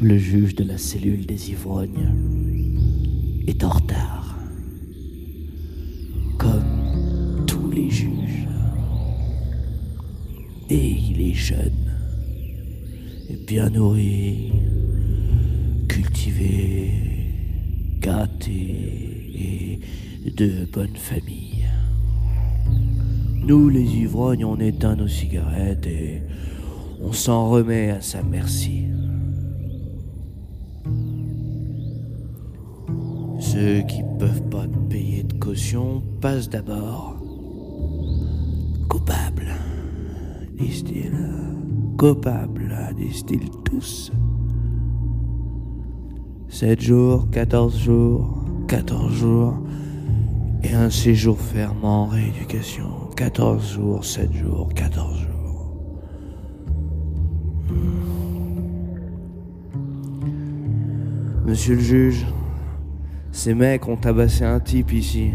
Le juge de la cellule des ivrognes est en retard. Comme tous les juges. Et il est jeune. Bien nourri. Cultivé. Gâté. Et de bonne famille. Nous, les ivrognes, on éteint nos cigarettes et on s'en remet à sa merci. Ceux qui peuvent pas payer de caution passent d'abord. Coupables, disent-ils. Coupables, disent-ils tous. Sept jours, quatorze jours, quatorze jours, et un séjour ferme en rééducation. Quatorze jours, sept jours, quatorze jours. Monsieur le juge, ces mecs ont tabassé un type ici.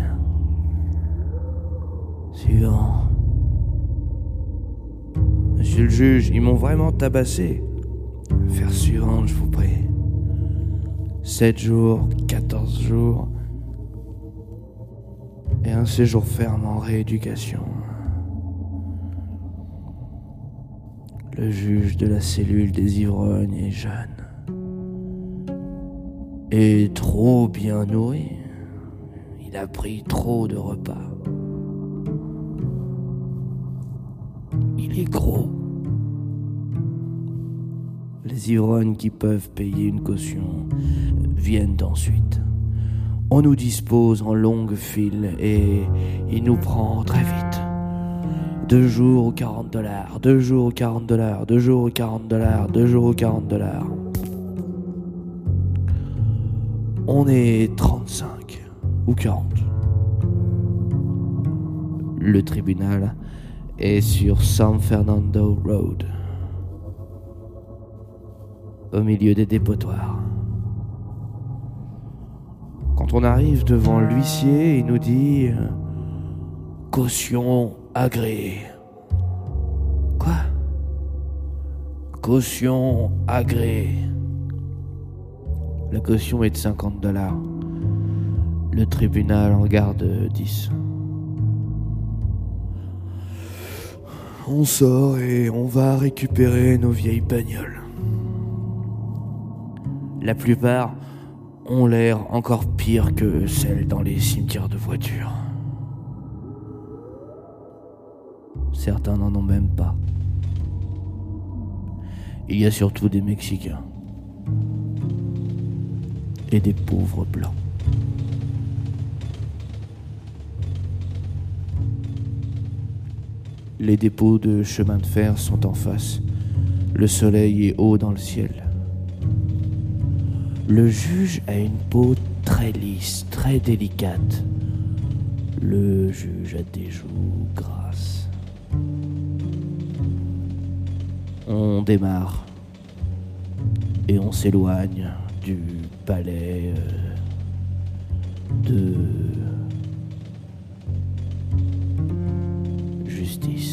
Suivant. Monsieur le juge, ils m'ont vraiment tabassé. Faire suivante, je vous prie. 7 jours, 14 jours. Et un séjour ferme en rééducation. Le juge de la cellule des ivrognes est jeune et trop bien nourri. Il a pris trop de repas. Il est gros. Les ivrognes qui peuvent payer une caution viennent ensuite. On nous dispose en longue file et il nous prend très vite. Deux jours ou 40 dollars, deux jours ou 40 dollars, deux jours ou 40 dollars, deux jours ou 40 dollars. On est 35 ou 40. Le tribunal est sur San Fernando Road, au milieu des dépotoirs. Quand on arrive devant l'huissier, il nous dit caution agréée. Quoi? Caution agréée. La caution est de 50 dollars. Le tribunal en garde 10. On sort et on va récupérer nos vieilles bagnoles. La plupart ont l'air encore pire que celles dans les cimetières de voitures. Certains n'en ont même pas. Il y a surtout des Mexicains des pauvres blancs. Les dépôts de chemin de fer sont en face. Le soleil est haut dans le ciel. Le juge a une peau très lisse, très délicate. Le juge a des joues grasses. On démarre et on s'éloigne du palais euh, de justice.